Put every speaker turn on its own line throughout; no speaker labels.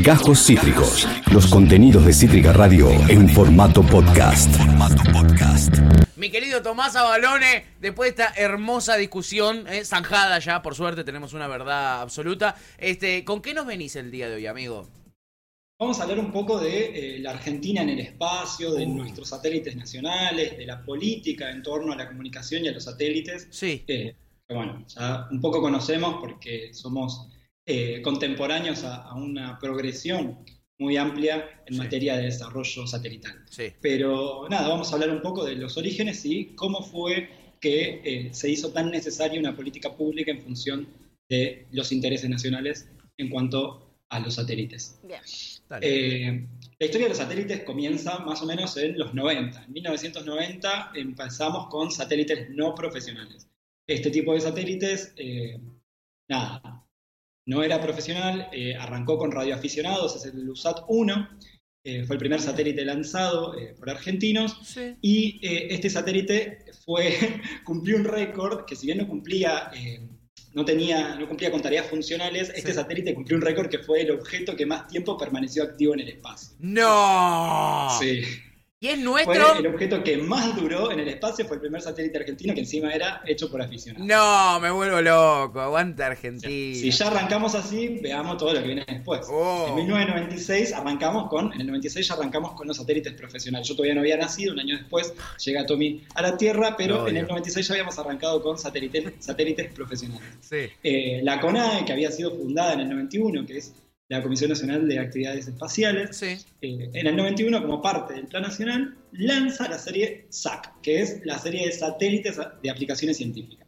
Gajos Cítricos. Los contenidos de Cítrica Radio en formato podcast.
Mi querido Tomás Abalone, después de esta hermosa discusión, eh, zanjada ya, por suerte tenemos una verdad absoluta. Este, ¿Con qué nos venís el día de hoy, amigo?
Vamos a hablar un poco de eh, la Argentina en el espacio, de nuestros satélites nacionales, de la política en torno a la comunicación y a los satélites.
Sí.
Eh, que bueno, ya un poco conocemos porque somos eh, contemporáneos a, una progresión muy amplia en materia de desarrollo satelital. Pero nada, vamos a hablar un poco de los orígenes y cómo fue que eh, se hizo tan necesaria una política pública en función de los intereses nacionales en cuanto a los satélites. Eh, la historia de los satélites comienza más o menos en los 90. En 1990 empezamos con satélites no profesionales. Este tipo de satélites, nada, no era profesional, eh, arrancó con radioaficionados, es el USAT 1, eh, fue el primer satélite lanzado eh, por argentinos, y este satélite fue, cumplió un récord que si bien no cumplía, no, tenía, no cumplía con tareas funcionales, este satélite cumplió un récord que fue el objeto que más tiempo permaneció activo en el espacio.
¡No!
Sí.
Y es nuestro.
Fue el objeto que más duró en el espacio, fue el primer satélite argentino que encima era hecho por aficionados.
No, me vuelvo loco, aguanta Argentina.
Si ya arrancamos así, veamos todo lo que viene después. Oh. En 1996 arrancamos con, en el 96 ya arrancamos con los satélites profesionales. Yo todavía no había nacido, un año después llega Tommy a la Tierra, pero en el 96 ya habíamos arrancado con satélites, satélites profesionales.
Sí.
Eh, la CONAE, que había sido fundada en el 91, que es la Comisión Nacional de Actividades Espaciales, eh, en el 91, como parte del Plan Nacional, lanza la serie SAC, que es la serie de satélites de aplicaciones científicas.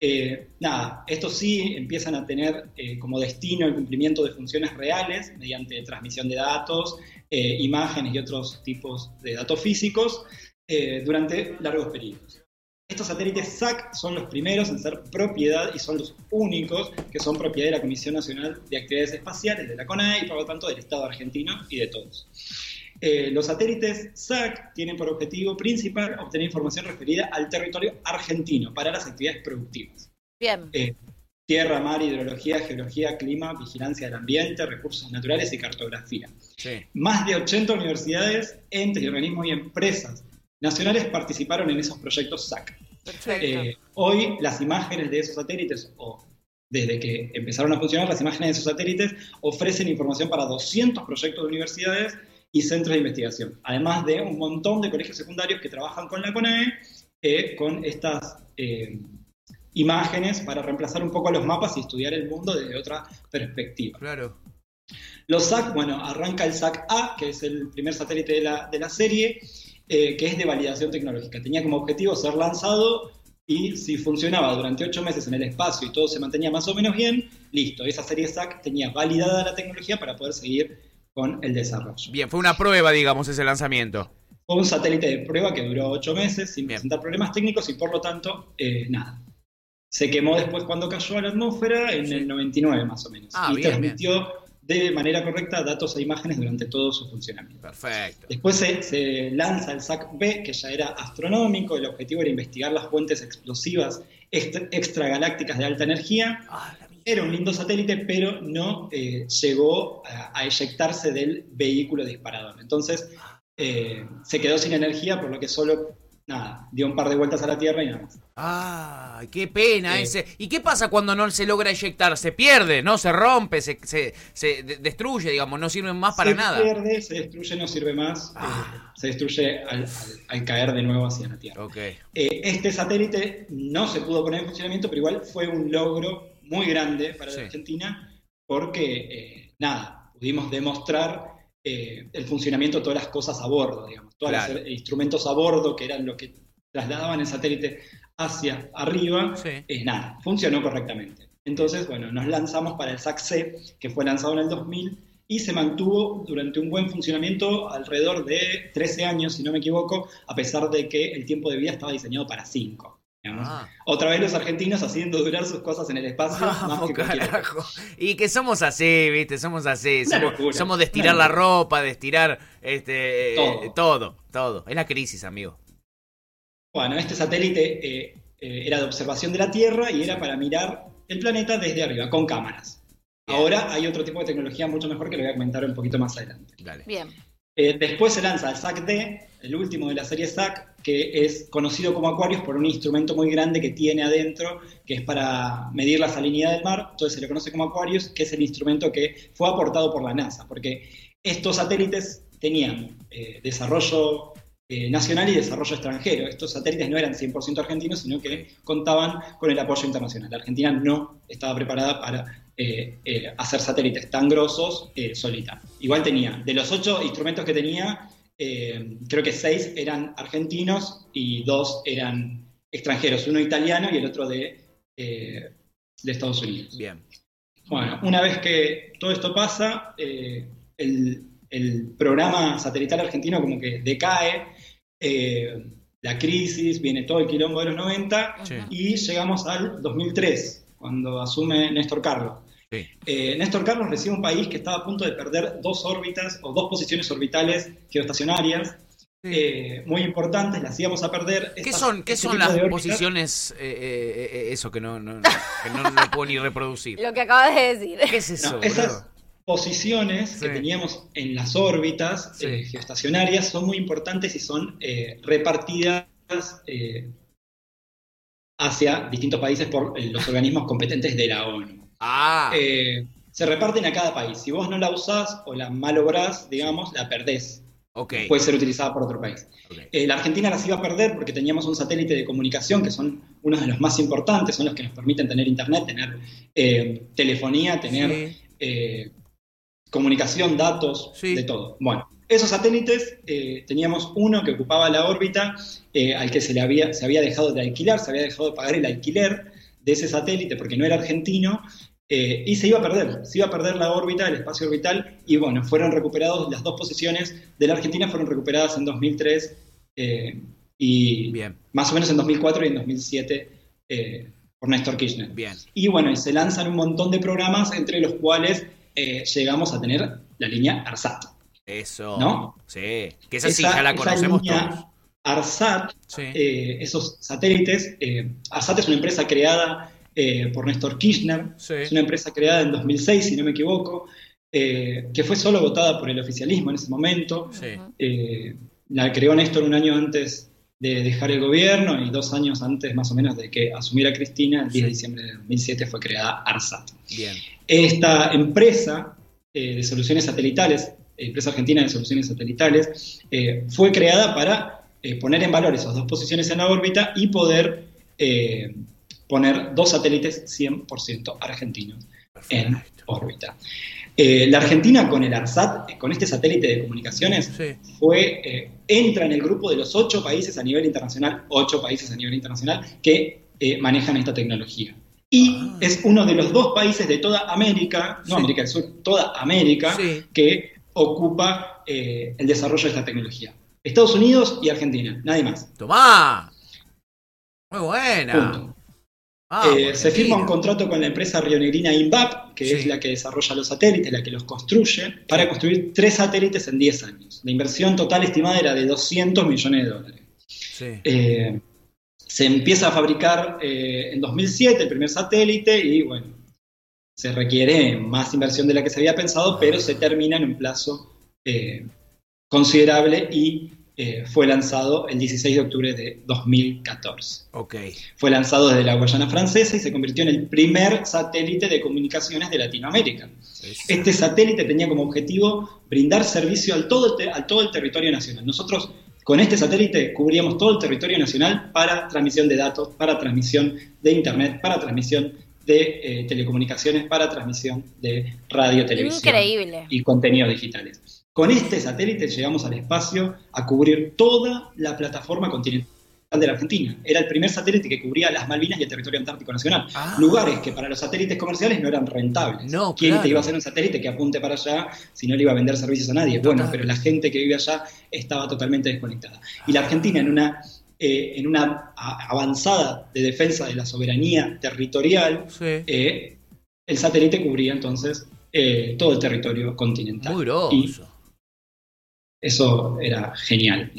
Eh, nada, estos sí empiezan a tener eh, como destino el cumplimiento de funciones reales mediante transmisión de datos, imágenes y otros tipos de datos físicos durante largos periodos. Estos satélites SAC son los primeros en ser propiedad y son los únicos que son propiedad de la Comisión Nacional de Actividades Espaciales, de la CONAE y por lo tanto del Estado argentino y de todos. Eh, los satélites SAC tienen por objetivo principal obtener información referida al territorio argentino para las actividades productivas.
Bien.
Eh, tierra, mar, hidrología, geología, clima, vigilancia del ambiente, recursos naturales y cartografía. Más de 80 universidades, entes y organismos y empresas nacionales participaron en esos proyectos SAC. Eh, hoy las imágenes de esos satélites, o desde que empezaron a funcionar, las imágenes de esos satélites ofrecen información para 200 proyectos de universidades y centros de investigación, además de un montón de colegios secundarios que trabajan con la CONAE eh, con estas eh, imágenes para reemplazar un poco los mapas y estudiar el mundo desde otra perspectiva.
Claro.
Los SAC, bueno, arranca el SAC A, que es el primer satélite de la, de la serie, eh, que es de validación tecnológica. Tenía como objetivo ser lanzado y si funcionaba durante ocho meses en el espacio y todo se mantenía más o menos bien, listo, esa serie SAC tenía validada la tecnología para poder seguir con el desarrollo.
Bien, fue una prueba, digamos, ese lanzamiento.
Fue un satélite de prueba que duró ocho meses sin presentar problemas técnicos y por lo tanto, eh, nada. Se quemó después cuando cayó a la atmósfera en el 99 más o menos.
Ah,
y transmitió de manera correcta datos e imágenes durante todo su funcionamiento.
Perfecto.
Después se, lanza el SAC-B, que ya era astronómico, el objetivo era investigar las fuentes explosivas extragalácticas de alta energía.
Ah,
era un lindo satélite, pero no eh, llegó a, eyectarse del vehículo disparador. Entonces eh, se quedó sin energía, por lo que solo nada, dio un par de vueltas a la Tierra y nada más.
Ah, qué pena ese. ¿Y qué pasa cuando no se logra eyectar? Se pierde, ¿no? Se rompe, se, se, destruye, digamos, no sirve más para nada.
Se pierde, se destruye, no sirve más. Ah. Eh, se destruye al, caer de nuevo hacia la Tierra.
Okay.
Eh, este satélite no se pudo poner en funcionamiento, pero igual fue un logro muy grande para la Argentina porque, eh, nada, pudimos demostrar el funcionamiento de todas las cosas a bordo, digamos todos los instrumentos a bordo, que eran lo que trasladaban el satélite hacia arriba, es nada, funcionó correctamente. Entonces, bueno, nos lanzamos para el SAC-C, que fue lanzado en el 2000, y se mantuvo durante un buen funcionamiento alrededor de 13 años, si no me equivoco, a pesar de que el tiempo de vida estaba diseñado para 5. Ah. Otra vez los argentinos haciendo durar sus cosas en el espacio. más que
y que somos así, viste, somos así. Somos, de estirar la ropa, de estirar este, eh, todo. todo. Es la crisis, amigo.
Bueno, este satélite eh, eh, era de observación de la Tierra y era para mirar el planeta desde arriba, con cámaras. Ahora hay otro tipo de tecnología mucho mejor que lo voy a comentar un poquito más adelante.
Bien.
Eh, después se lanza el SAC-D, el último de la serie SAC, que es conocido como Aquarius por un instrumento muy grande que tiene adentro, que es para medir la salinidad del mar, entonces se le conoce como Aquarius, que es el instrumento que fue aportado por la NASA, porque estos satélites tenían eh, desarrollo eh, nacional y desarrollo extranjero. Estos satélites no eran 100% argentinos, sino que contaban con el apoyo internacional. La Argentina no estaba preparada para eh, hacer satélites tan grosos solita. Igual tenía, de los ocho instrumentos que tenía, creo que seis eran argentinos y dos eran extranjeros, uno italiano y el otro de, de Estados Unidos.
Bien.
Bueno, una vez que todo esto pasa, el, el programa satelital argentino como que decae, eh, la crisis, viene todo el quilombo de los 90 y llegamos al 2003, cuando asume Néstor Carlos. Eh, Néstor Carlos recibe un país que estaba a punto de perder dos órbitas o dos posiciones orbitales geoestacionarias eh, muy importantes, las íbamos a perder.
¿Qué son, ¿qué este son las posiciones, eso que no, no, puedo ni reproducir?
Lo que acabas de decir.
¿Qué es eso?
posiciones que teníamos en las órbitas eh, geoestacionarias son muy importantes y son eh, repartidas eh, hacia distintos países por los organismos competentes de la ONU.
Ah.
se reparten a cada país. Si vos no la usás o la malográs, digamos, la perdés.
Okay.
Puede ser utilizada por otro país. la Argentina las iba a perder porque teníamos un satélite de comunicación que son uno de los más importantes, son los que nos permiten tener internet, tener telefonía, tener comunicación, datos, de todo. Bueno, esos satélites, eh, teníamos uno que ocupaba la órbita eh, al que se le había, se había dejado de alquilar, se había dejado de pagar el alquiler de ese satélite porque no era argentino, eh, y se iba a perder, se iba a perder la órbita, el espacio orbital, y bueno, fueron recuperados, las dos posiciones de la Argentina fueron recuperadas en 2003 y más o menos en 2004 y en 2007 por Néstor Kirchner.
Bien.
Y bueno, y se lanzan un montón de programas, entre los cuales eh, llegamos a tener la línea ARSAT.
Eso.
¿No?
Sí. Que esa, sí ya la conocemos todos.
ARSAT, eh, esos satélites, eh, ARSAT es una empresa creada por Néstor Kirchner, es una empresa creada en 2006, si no me equivoco, que fue solo votada por el oficialismo en ese momento. la creó Néstor un año antes de dejar el gobierno y dos años antes más o menos de que asumiera Cristina, el 10 de diciembre de 2007 fue creada ARSAT.
Bien.
Esta empresa eh, de soluciones satelitales, empresa argentina de soluciones satelitales, eh, fue creada para eh, poner en valor esas dos posiciones en la órbita y poder poner dos satélites 100% argentinos en órbita. Eh, la Argentina con el ARSAT, con este satélite de comunicaciones, fue, eh, entra en el grupo de los ocho países a nivel internacional, ocho países a nivel internacional, que eh, manejan esta tecnología. Y ah. es uno de los dos países de toda América, no América del Sur, toda América, que ocupa el desarrollo de esta tecnología. Estados Unidos y Argentina, nadie más.
¡Tomá! Muy buena.
Ah, eh, se firma un contrato con la empresa rionegrina INVAP, que es la que desarrolla los satélites, la que los construye, para construir tres satélites en 10 años. La inversión total estimada era de 200 millones de dólares. Eh, se empieza a fabricar eh, en 2007 el primer satélite y bueno, se requiere más inversión de la que se había pensado, pero se termina en un plazo considerable y eh, fue lanzado el 16 de octubre de 2014.
Okay.
Fue lanzado desde la Guayana Francesa y se convirtió en el primer satélite de comunicaciones de Latinoamérica. Este satélite tenía como objetivo brindar servicio al todo, al todo el territorio nacional. Nosotros con este satélite cubríamos todo el territorio nacional para transmisión de datos, para transmisión de Internet, para transmisión de eh, telecomunicaciones, para transmisión de radio, televisión y contenidos digitales. Con este satélite llegamos al espacio a cubrir toda la plataforma continental de la Argentina. Era el primer satélite que cubría las Malvinas y el territorio antártico nacional. Ah. Lugares que para los satélites comerciales no eran rentables.
No,
¿Quién te iba a hacer un satélite que apunte para allá si no le iba a vender servicios a nadie? Bueno, pero la gente que vive allá estaba totalmente desconectada. Y la Argentina en una, eh, en una avanzada de defensa de la soberanía territorial, eh, el satélite cubría entonces eh, todo el territorio continental.
Muy grosso.
Eso era genial,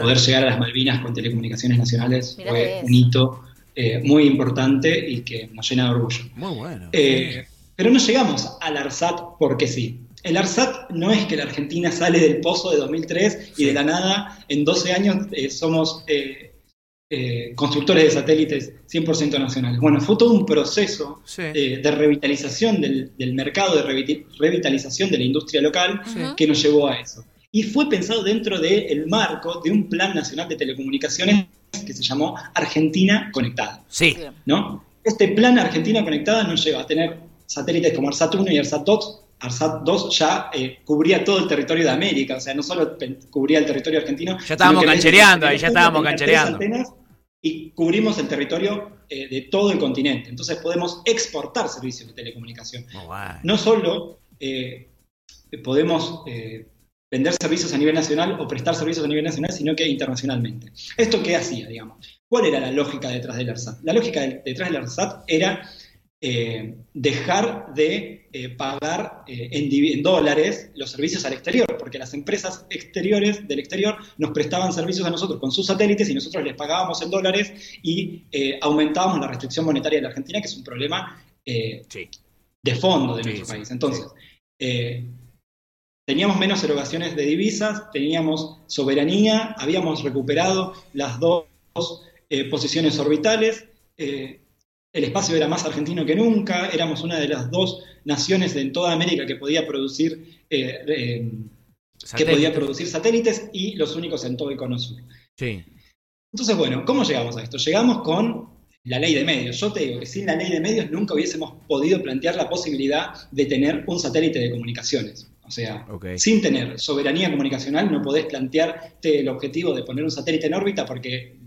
Poder llegar a las Malvinas con telecomunicaciones nacionales fue un hito eh, muy importante y que nos llena de orgullo.
Muy bueno.
Eh, Pero no llegamos al ARSAT porque sí. El ARSAT no es que la Argentina sale del pozo de 2003 y de la nada en 12 años eh, somos eh, eh, constructores de satélites 100% nacionales. Bueno, fue todo un proceso de revitalización del, mercado, de revitalización de la industria local que nos llevó a eso. Y fue pensado dentro del marco de un plan nacional de telecomunicaciones que se llamó Argentina Conectada.
Sí.
¿no? Este plan Argentina Conectada nos lleva a tener satélites como ARSAT 1 y ARSAT 2, ARSAT 2 ya eh, cubría todo el territorio de América, o sea, no solo cubría el territorio argentino.
Ya estábamos canchereando, ahí ya estábamos canchereando.
Y cubrimos el territorio eh, de todo el continente. Entonces podemos exportar servicios de telecomunicación. Oh, no solo eh, podemos vender servicios a nivel nacional o prestar servicios a nivel nacional, sino que internacionalmente. ¿Esto qué hacía, digamos? ¿Cuál era la lógica detrás del ARSAT? La lógica detrás del ARSAT era eh, dejar de eh, pagar eh, en, dólares los servicios al exterior, porque las empresas exteriores del exterior nos prestaban servicios a nosotros con sus satélites y nosotros les pagábamos en dólares y aumentábamos la restricción monetaria de la Argentina, que es un problema de fondo de nuestro país. Entonces, teníamos menos erogaciones de divisas, teníamos soberanía, habíamos recuperado las dos posiciones orbitales el espacio era más argentino que nunca, éramos una de las dos naciones en toda América que podía producir, eh, eh, que podía producir satélites y los únicos en todo el cono sur.
Sí.
Entonces, bueno, ¿cómo llegamos a esto? Llegamos con la ley de medios. Yo te digo que sin la ley de medios nunca hubiésemos podido plantear la posibilidad de tener un satélite de comunicaciones. O sea, sin tener soberanía comunicacional no podés plantearte el objetivo de poner un satélite en órbita porque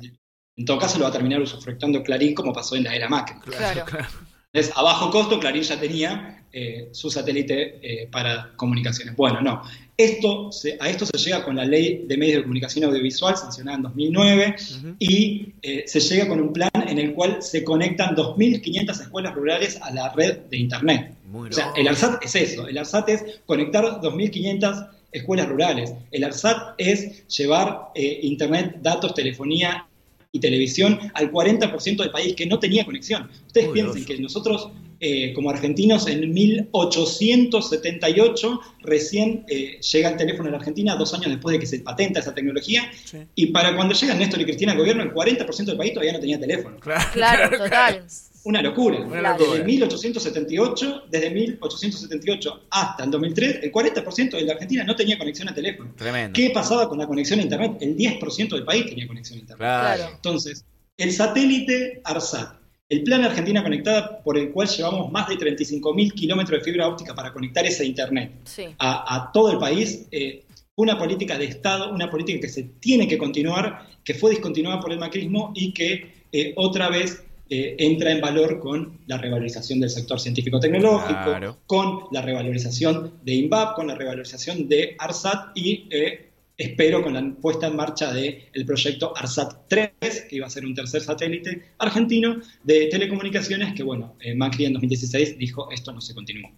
en todo caso lo va a terminar usufructando Clarín como pasó en la era Macri.
Claro, claro.
Entonces, a bajo costo, Clarín ya tenía eh, su satélite eh, para comunicaciones. Bueno, no. Esto a esto se llega con la ley de medios de comunicación audiovisual sancionada en 2009 y eh, se llega con un plan en el cual se conectan 2.500 escuelas rurales a la red de Internet. O sea, el ARSAT es eso. El ARSAT es conectar 2.500 escuelas rurales. El ARSAT es llevar Internet, datos, telefonía y televisión al 40% del país que no tenía conexión. Ustedes piensen que nosotros, eh, como argentinos, en 1878 recién eh, llega el teléfono en la Argentina, dos años después de que se patenta esa tecnología, y para cuando llegan Néstor y Cristina al gobierno, el 40% del país todavía no tenía teléfono.
Claro, total.
Una locura. Desde 1878, desde 1878 hasta el 2003, el 40% de la Argentina no tenía conexión a teléfono. ¿Qué pasaba con la conexión a Internet? El 10% del país tenía conexión a Internet. Entonces, el satélite ARSAT, el plan Argentina Conectada, por el cual llevamos más de 35.000 kilómetros de fibra óptica para conectar ese Internet a, todo el país, eh, una política de Estado, una política que se tiene que continuar, que fue discontinuada por el macrismo y que eh, otra vez eh, entra en valor con la revalorización del sector científico-tecnológico, con la revalorización de INVAP, con la revalorización de ARSAT y eh, espero con la puesta en marcha del proyecto ARSAT 3, que iba a ser un tercer satélite argentino de telecomunicaciones, que bueno, eh, Macri en 2016 dijo esto no se continúa.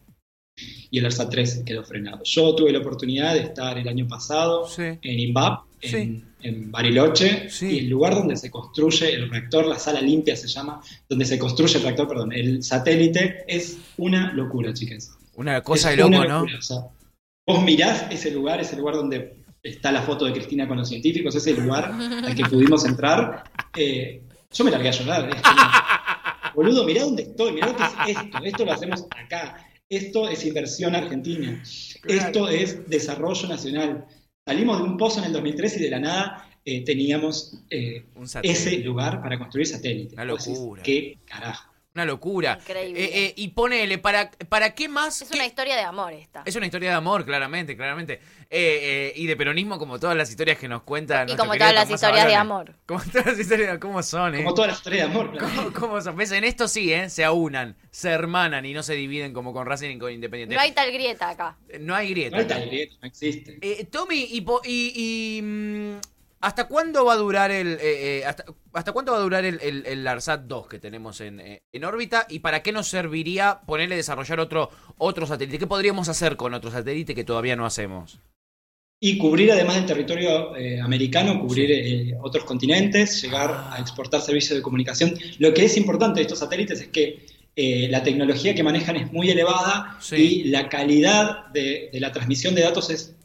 Y el ARSAT 3 quedó frenado. Yo tuve la oportunidad de estar el año pasado en INVAP, en, en Bariloche, y el lugar donde se construye el reactor, la sala limpia se llama, donde se construye el reactor, perdón, el satélite, es una locura, chicas.
Una cosa de loco, ¿no?
vos mirás ese lugar, ese lugar donde está la foto de Cristina con los científicos, ese lugar al que pudimos entrar, eh, yo me largué a llorar. Boludo, mirá dónde estoy, mirá lo que es esto, esto lo hacemos acá, esto es inversión argentina, esto es desarrollo nacional. Salimos de un pozo en el 2003 y de la nada eh, teníamos eh, ese lugar para construir satélites.
Una locura.
¿Qué carajo?
Una locura. Increíble. Eh, y ponele, ¿para, ¿para qué más?
Es una historia de amor esta.
Es una historia de amor, claramente, claramente. y de peronismo como todas las historias que nos cuentan.
Y como todas las historias de amor.
Como todas las historias, ¿cómo son?
Como todas las historias de amor.
¿Cómo, ¿Cómo, son? ¿Ves? En esto sí, ¿eh? Se aunan, se hermanan y no se dividen como con Racing y con Independiente.
No hay tal grieta acá.
No hay grieta.
No hay tal grieta, no existe.
Tommy, y, y mm, ¿Hasta cuándo va a durar el eh, eh, hasta, cuánto va a durar el, el, ARSAT 2 que tenemos eh, en, órbita y para qué nos serviría ponerle desarrollar otro otro satélite? ¿Qué podríamos hacer con otro satélite que todavía no hacemos?
Y cubrir además del territorio americano, cubrir otros continentes, llegar a exportar servicios de comunicación. Lo que es importante de estos satélites es que eh, la tecnología que manejan es muy elevada y la calidad de, la transmisión de datos es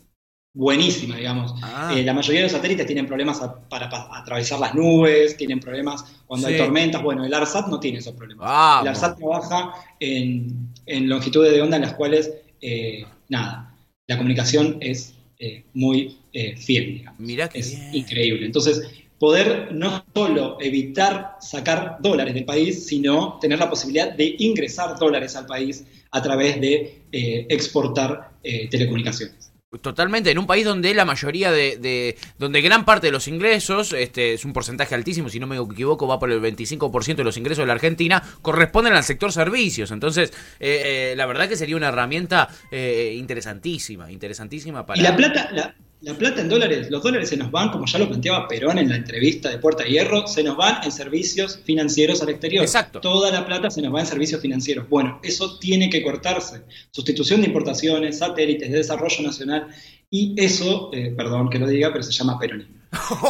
buenísima, digamos. Ah. Eh, la mayoría de los satélites tienen problemas para, atravesar las nubes, tienen problemas cuando hay tormentas. Bueno, el ARSAT no tiene esos problemas. El ARSAT trabaja en, longitudes de onda en las cuales, eh, nada, la comunicación es eh, muy fiel, digamos.
Mira que
es increíble. Entonces, poder no solo evitar sacar dólares del país, sino tener la posibilidad de ingresar dólares al país a través de exportar telecomunicaciones.
Totalmente, en un país donde la mayoría de, donde gran parte de los ingresos, este es un porcentaje altísimo, si no me equivoco, va por el 25% de los ingresos de la Argentina, corresponden al sector servicios. Entonces, eh, eh, la verdad que sería una herramienta eh, interesantísima, interesantísima para...
Y la plata, la, la plata en dólares, los dólares se nos van, como ya lo planteaba Perón en la entrevista de Puerta de Hierro, se nos van en servicios financieros al exterior.
Exacto.
Toda la plata se nos va en servicios financieros. Bueno, eso tiene que cortarse. Sustitución de importaciones, satélites de desarrollo nacional, y eso, eh, perdón que lo diga, pero se llama peronismo.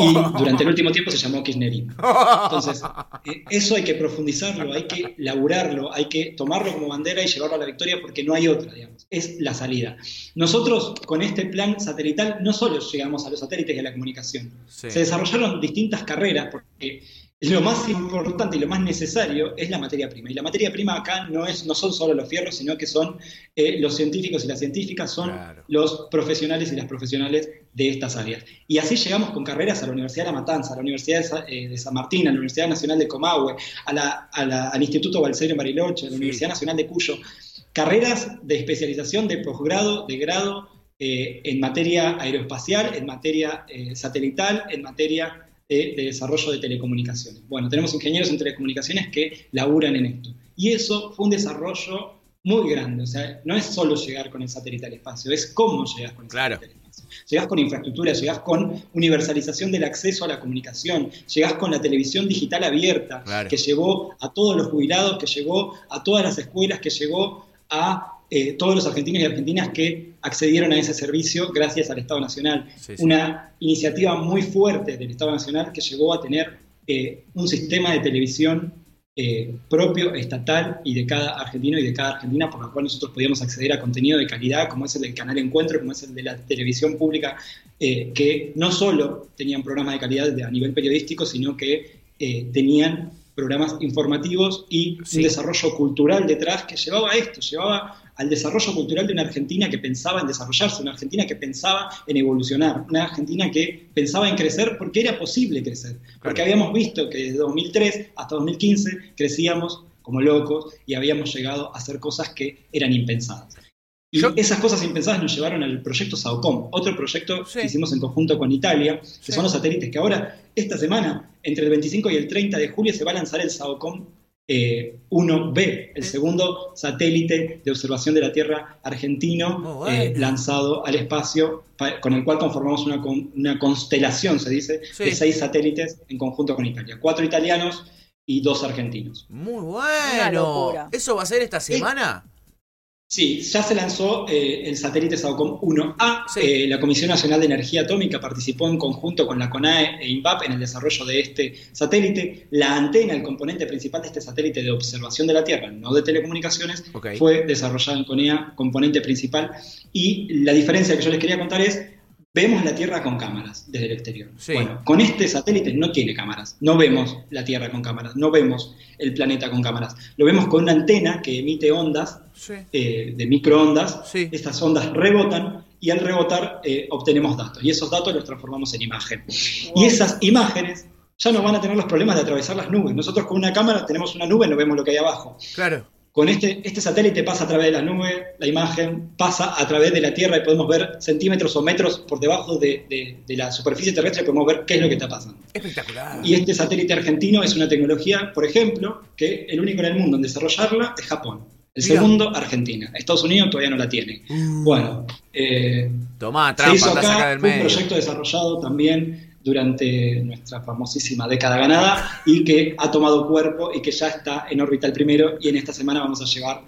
Y durante el último tiempo se llamó kirchnerismo. Entonces, eh, eso hay que profundizarlo, hay que laburarlo, hay que tomarlo como bandera y llevarlo a la victoria porque no hay otra, digamos. Es la salida. Nosotros con este plan satelital no solo llegamos a los satélites y a la comunicación, se desarrollaron distintas carreras porque lo más importante y lo más necesario es la materia prima. Y la materia prima acá no, es, no son solo los fierros, sino que son eh, los científicos y las científicas, son los profesionales y las profesionales de estas áreas. Y así llegamos con carreras a la Universidad de La Matanza, a la Universidad de, eh, San Martín, a la Universidad Nacional de Comahue, al Instituto Balseiro en Bariloche, a la Universidad Nacional de Cuyo. Carreras de especialización de posgrado, de grado, eh, en materia aeroespacial, en materia satelital, en materia de, desarrollo de telecomunicaciones. Bueno, tenemos ingenieros en telecomunicaciones que laburan en esto. Y eso fue un desarrollo muy grande. O sea, no es solo llegar con el satélite al espacio, es cómo llegas con el satélite al espacio. Llegas con infraestructura, llegas con universalización del acceso a la comunicación, llegas con la televisión digital abierta, que llegó a todos los jubilados, que llegó a todas las escuelas, que llegó a eh, todos los argentinos y argentinas que accedieron a ese servicio gracias al Estado Nacional. Una iniciativa muy fuerte del Estado Nacional que llegó a tener eh, un sistema de televisión eh, propio, estatal y de cada argentino y de cada argentina, por lo cual nosotros podíamos acceder a contenido de calidad, como es el del canal Encuentro, como es el de la televisión pública, que no solo tenían programas de calidad a nivel periodístico, sino que tenían programas informativos y un desarrollo cultural detrás que llevaba a esto, llevaba al desarrollo cultural de una Argentina que pensaba en desarrollarse, una Argentina que pensaba en evolucionar, una Argentina que pensaba en crecer porque era posible crecer, porque habíamos visto que desde 2003 hasta 2015 crecíamos como locos y habíamos llegado a hacer cosas que eran impensadas. Y esas cosas impensadas nos llevaron al proyecto SAOCOM, otro proyecto que hicimos en conjunto con Italia, que son los satélites que ahora, esta semana, entre el 25 y el 30 de julio, se va a lanzar el SAOCOM 1B, eh, el segundo satélite de observación de la Tierra argentino eh, lanzado al espacio, con el cual conformamos una, una constelación, se dice, de seis satélites en conjunto con Italia. Cuatro italianos y dos argentinos.
Muy bueno. ¿Eso va a ser esta semana?
Sí, ya se lanzó eh, el satélite SAOCOM 1A. Eh, la Comisión Nacional de Energía Atómica participó en conjunto con la CONAE e INVAP en el desarrollo de este satélite. La antena, el componente principal de este satélite de observación de la Tierra, no de telecomunicaciones, fue desarrollada en CONEA, componente principal. Y la diferencia que yo les quería contar es Vemos la Tierra con cámaras desde el exterior. Bueno, con este satélite no tiene cámaras. No vemos la Tierra con cámaras, no vemos el planeta con cámaras. Lo vemos con una antena que emite ondas eh, de microondas. Estas ondas rebotan y al rebotar eh, obtenemos datos. Y esos datos los transformamos en imagen. Y esas imágenes ya no van a tener los problemas de atravesar las nubes. Nosotros con una cámara tenemos una nube y no vemos lo que hay abajo.
Claro.
Con este, este satélite pasa a través de la nube, la imagen pasa a través de la Tierra y podemos ver centímetros o metros por debajo de, la superficie terrestre, podemos ver qué es lo que está pasando.
Espectacular.
Y este satélite argentino es una tecnología, por ejemplo, que el único en el mundo en desarrollarla es Japón. El segundo, Argentina. Estados Unidos todavía no la tiene. Uh. Bueno,
eh, Tomá, trampa, se hizo
acá, un proyecto desarrollado también durante nuestra famosísima década ganada y que ha tomado cuerpo y que ya está en órbita el primero y en esta semana vamos a llevar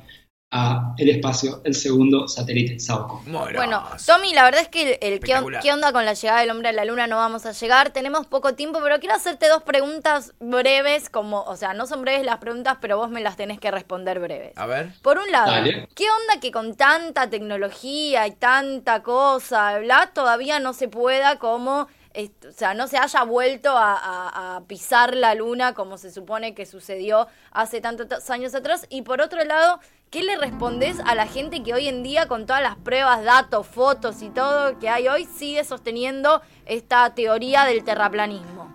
a el espacio el segundo satélite SAOCOM.
Bueno, Tommy, la verdad es que el, ¿qué, onda con la llegada del hombre a la luna? No vamos a llegar, tenemos poco tiempo, pero quiero hacerte dos preguntas breves, como, o sea, no son breves las preguntas, pero vos me las tenés que responder breves.
A ver.
Por un lado, ¿qué onda que con tanta tecnología y tanta cosa, bla, todavía no se pueda como o sea, no se haya vuelto a, pisar la luna como se supone que sucedió hace tantos años atrás. Y por otro lado, ¿qué le respondes a la gente que hoy en día, con todas las pruebas, datos, fotos y todo que hay hoy, sigue sosteniendo esta teoría del terraplanismo?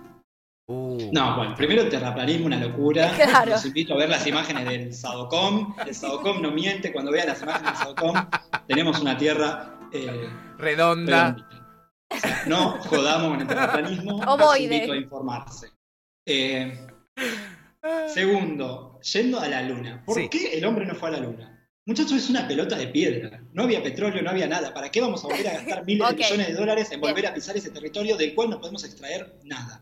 Uh. No, bueno, primero el terraplanismo, una locura. Claro. Los invito a ver las imágenes del Sadocom. El Sadocom no miente. Cuando vean las imágenes del Sadocom, tenemos una tierra
eh, redonda
no jodamos con el terraplanismo. invito a informarse. Eh, segundo, yendo a la luna. ¿Por qué el hombre no fue a la luna? Muchachos, es una pelota de piedra. No había petróleo, no había nada. ¿Para qué vamos a volver a gastar miles de millones de dólares en volver a pisar ese territorio del cual no podemos extraer nada?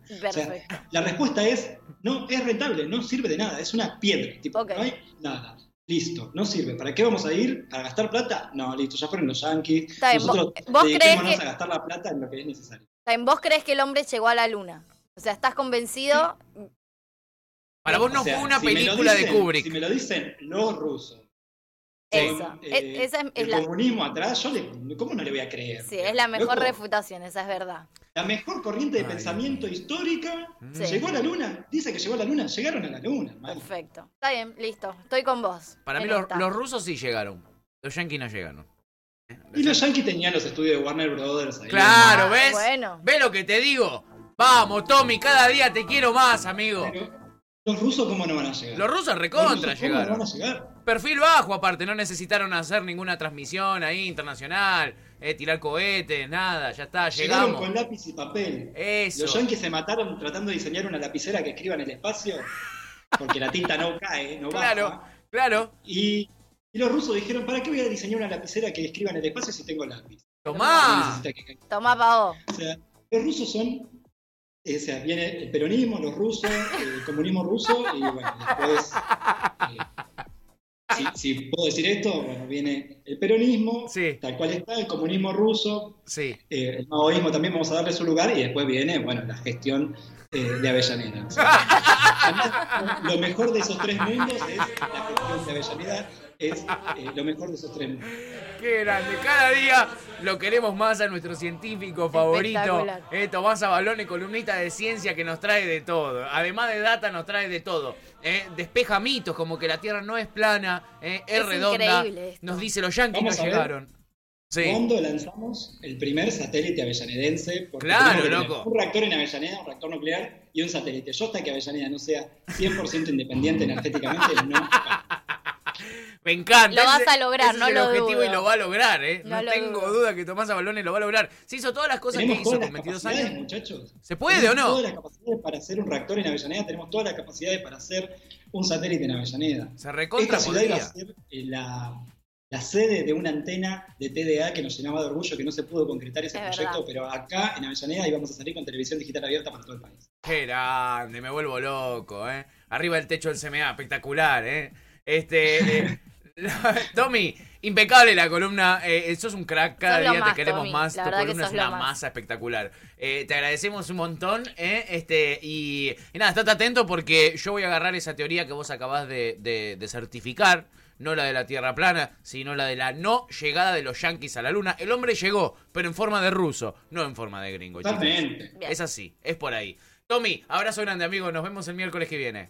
la respuesta es, no, es rentable, no sirve de nada, es una piedra. Tipo, No hay nada. Listo, no sirve. ¿Para qué vamos a ir? ¿Para gastar plata? No, listo, ya fueron los yankees. Nosotros ¿Vos crees que... a gastar la plata en lo que es necesario.
¿Vos crees que el hombre llegó a la luna? O sea, ¿estás convencido?
Para vos no fue una película de Kubrick.
Si me lo dicen los rusos,
eso.
Eh, es, el comunismo atrás, yo le, ¿cómo no le voy a creer?
Sí, es la mejor refutación, esa es verdad.
La mejor corriente de pensamiento histórica llegó a la luna. Dice que llegó a la luna, llegaron a la luna.
Perfecto. Está bien, listo. Estoy con vos.
Para mí los, rusos sí llegaron. Los yankees no llegaron.
Y los yankees tenían los estudios de Warner Brothers. Ahí
claro, ¿ves? Bueno. ¿Ves lo que te digo? Vamos, Tommy, cada día te quiero más, amigo.
Los rusos, ¿cómo no van a llegar?
Los rusos recontra llegaron.
¿Cómo no van a llegar?
perfil bajo, aparte, no necesitaron hacer ninguna transmisión ahí internacional, eh, tirar cohetes, nada, ya está,
Llegaron con lápiz y papel.
Eso.
Los yankees se mataron tratando de diseñar una lapicera que escriba en el espacio, porque la tinta no cae, no
va. Claro, claro.
Y, los rusos dijeron, ¿para qué voy a diseñar una lapicera que escriba en el espacio si tengo lápiz?
Tomá.
Tomá, Pavo.
O sea, los rusos son o sea, viene el peronismo, los rusos, el comunismo ruso y bueno, después eh, si, puedo decir esto, bueno, viene el peronismo, tal cual está, el comunismo ruso,
sí.
Eh, el maoísmo también vamos a darle su lugar y después viene, bueno, la gestión eh, de Avellaneda. lo mejor de esos tres mundos es la gestión de Avellaneda es eh, lo mejor de esos tres
Qué grande. Cada día lo queremos más a nuestro científico favorito, eh, Tomás Abalone, columnista de ciencia que nos trae de todo. Además de data, nos trae de todo. Eh, despeja mitos como que la Tierra no es plana, eh, es, redonda. Nos dice los yankees no llegaron.
¿Cuándo lanzamos el primer satélite avellanedense?
claro, loco.
Un reactor en Avellaneda, un reactor nuclear y un satélite. Yo hasta que Avellaneda no sea 100% independiente energéticamente, no.
Me encanta.
Lo vas a lograr, no
es
el
objetivo y lo va a lograr, ¿eh? No, tengo duda que Tomás Abalones lo va a lograr. Se hizo todas las cosas que hizo con 22 años.
muchachos.
¿Se puede o no?
Todas las capacidades para hacer un reactor en Avellaneda, tenemos todas las capacidades para hacer un satélite en Avellaneda.
Se recontra
Esta ciudad iba a ser eh, la, la sede de una antena de TDA que nos llenaba de orgullo que no se pudo concretar ese proyecto, pero acá en Avellaneda íbamos a salir con televisión digital abierta para todo el país.
Qué grande, me vuelvo loco, ¿eh? Arriba el techo del CMA, espectacular, ¿eh? Este, eh, Tommy, impecable la columna. Eh, sos un crack, cada día te queremos más. tu columna es una masa espectacular. Eh, te agradecemos un montón. Eh, este, y, nada, estate atento porque yo voy a agarrar esa teoría que vos acabás de, certificar. No la de la Tierra plana, sino la de la no llegada de los yanquis a la luna. El hombre llegó, pero en forma de ruso, no en forma de gringo. Es así, es por ahí. Tommy, abrazo grande, amigo. Nos vemos el miércoles que viene.